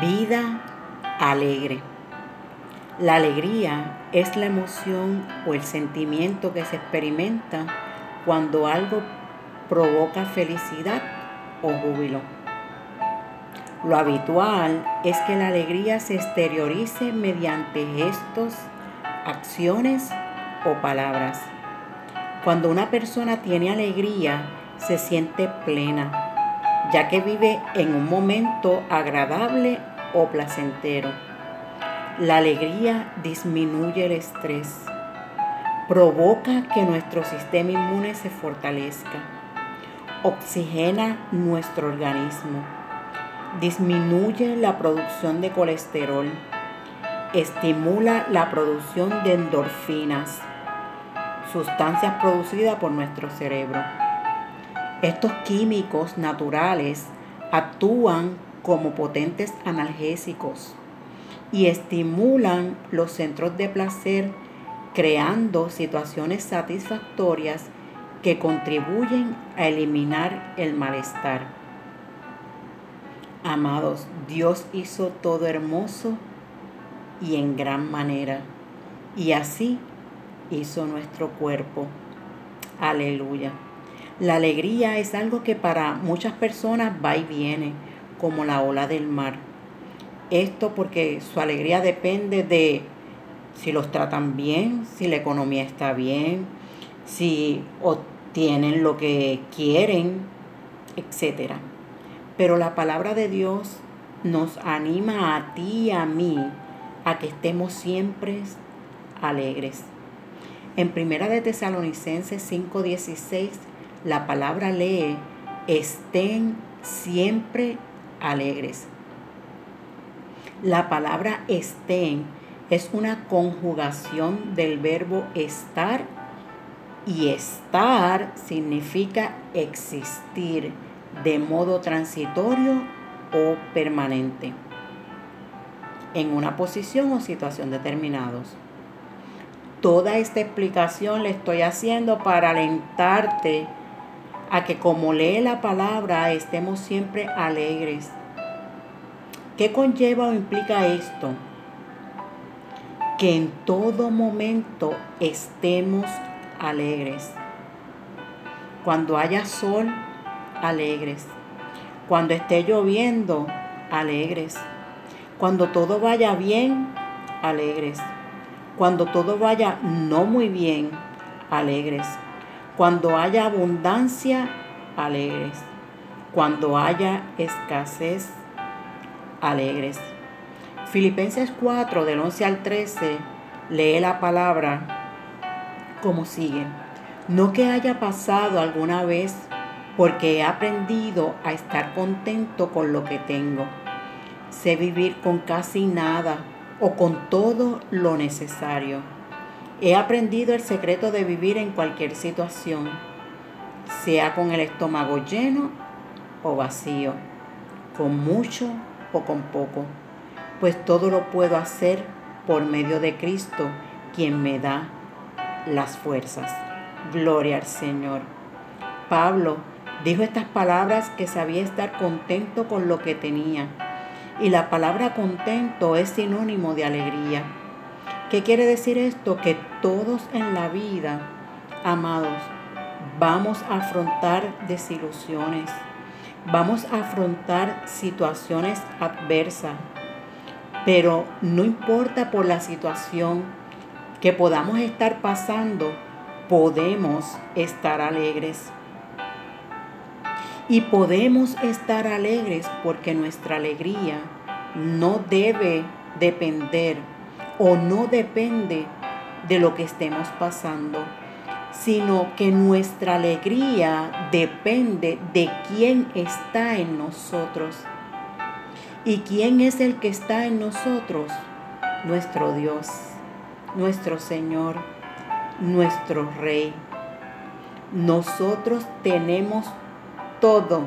Vida alegre. La alegría es la emoción o el sentimiento que se experimenta cuando algo provoca felicidad o júbilo. Lo habitual es que la alegría se exteriorice mediante gestos, acciones o palabras. Cuando una persona tiene alegría, se siente plena, ya que vive en un momento agradable o placentero. La alegría disminuye el estrés, provoca que nuestro sistema inmune se fortalezca, oxigena nuestro organismo, disminuye la producción de colesterol, estimula la producción de endorfinas, sustancias producidas por nuestro cerebro. Estos químicos naturales actúan como potentes analgésicos y estimulan los centros de placer creando situaciones satisfactorias que contribuyen a eliminar el malestar. Amados, Dios hizo todo hermoso y en gran manera, y así hizo nuestro cuerpo. Aleluya. La alegría es algo que para muchas personas va y viene, como la ola del mar. Esto porque su alegría depende de si los tratan bien, si la economía está bien, si obtienen lo que quieren, etc. Pero la palabra de Dios nos anima a ti y a mí a que estemos siempre alegres. En Primera de Tesalonicenses 5:16 la palabra lee, estén siempre alegres. La palabra estén es una conjugación del verbo estar y estar significa existir de modo transitorio o permanente en una posición o situación determinados. Toda esta explicación le estoy haciendo para alentarte a que como lee la palabra estemos siempre alegres. ¿Qué conlleva o implica esto? Que en todo momento estemos alegres. Cuando haya sol, alegres. Cuando esté lloviendo, alegres. Cuando todo vaya bien, alegres. Cuando todo vaya no muy bien, alegres cuando haya abundancia, alegres. Cuando haya escasez, alegres. Filipenses 4, del 11 al 13, lee la palabra como sigue. No que haya pasado alguna vez porque he aprendido a estar contento con lo que tengo. Sé vivir con casi nada o con todo lo necesario He aprendido el secreto de vivir en cualquier situación, sea con el estómago lleno o vacío, con mucho o con poco, pues todo lo puedo hacer por medio de Cristo, quien me da las fuerzas. Gloria al Señor. Pablo dijo estas palabras que sabía estar contento con lo que tenía. Y la palabra contento es sinónimo de alegría. ¿Qué quiere decir esto? Que todos en la vida, amados, vamos a afrontar desilusiones, vamos a afrontar situaciones adversas, pero no importa por la situación que podamos estar pasando, podemos estar alegres. Y podemos estar alegres porque nuestra alegría no debe depender o no depende de lo que estemos pasando, sino que nuestra alegría depende de quién está en nosotros. ¿Y quién es el que está en nosotros? Nuestro Dios, nuestro Señor, nuestro Rey. Nosotros tenemos todo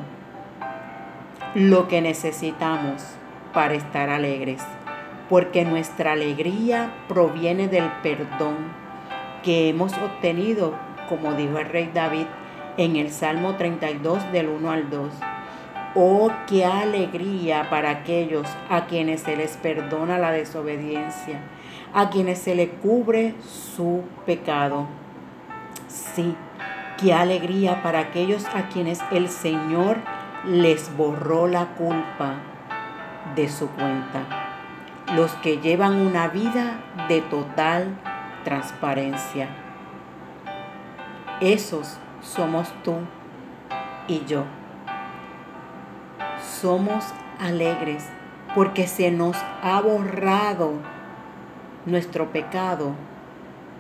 lo que necesitamos para estar alegres porque nuestra alegría proviene del perdón que hemos obtenido, como dijo el rey David en el Salmo 32 del 1 al 2. Oh, qué alegría para aquellos a quienes se les perdona la desobediencia, a quienes se les cubre su pecado. Sí, qué alegría para aquellos a quienes el Señor les borró la culpa de su cuenta. Los que llevan una vida de total transparencia. Esos somos tú y yo somos alegres porque se nos ha borrado nuestro pecado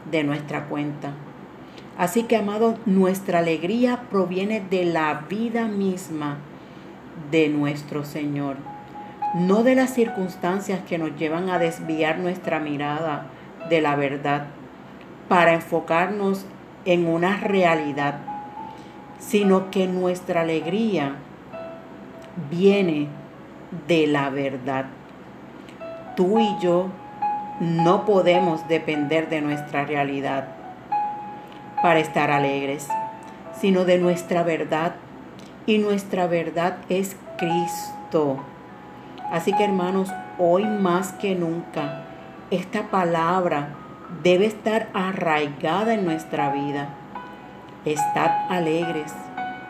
de nuestra cuenta. Así que, amado, nuestra alegría proviene de la vida misma de nuestro Señor, no de las circunstancias que nos llevan a desviar nuestra mirada de la verdad para enfocarnos en una realidad, sino que nuestra alegría viene de la verdad. Tú y yo no podemos depender de nuestra realidad para estar alegres, sino de nuestra verdad. Y nuestra verdad es Cristo. Así que hermanos, hoy más que nunca, esta palabra debe estar arraigada en nuestra vida. Estad alegres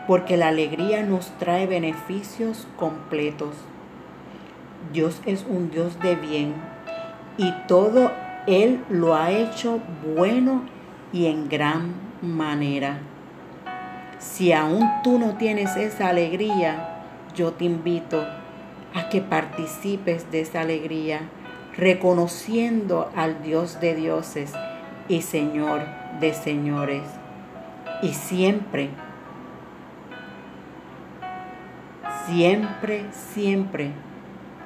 porque la alegría nos trae beneficios completos. Dios es un Dios de bien y todo Él lo ha hecho bueno y en gran manera. Si aún tú no tienes esa alegría, yo te invito a que participes de esa alegría, reconociendo al Dios de dioses y Señor de señores. Y siempre siempre, siempre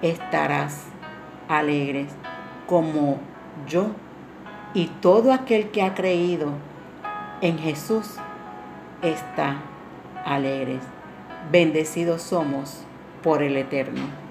estarás alegres como yo y todo aquel que ha creído en Jesús está alegres. Bendecidos somos por el Eterno.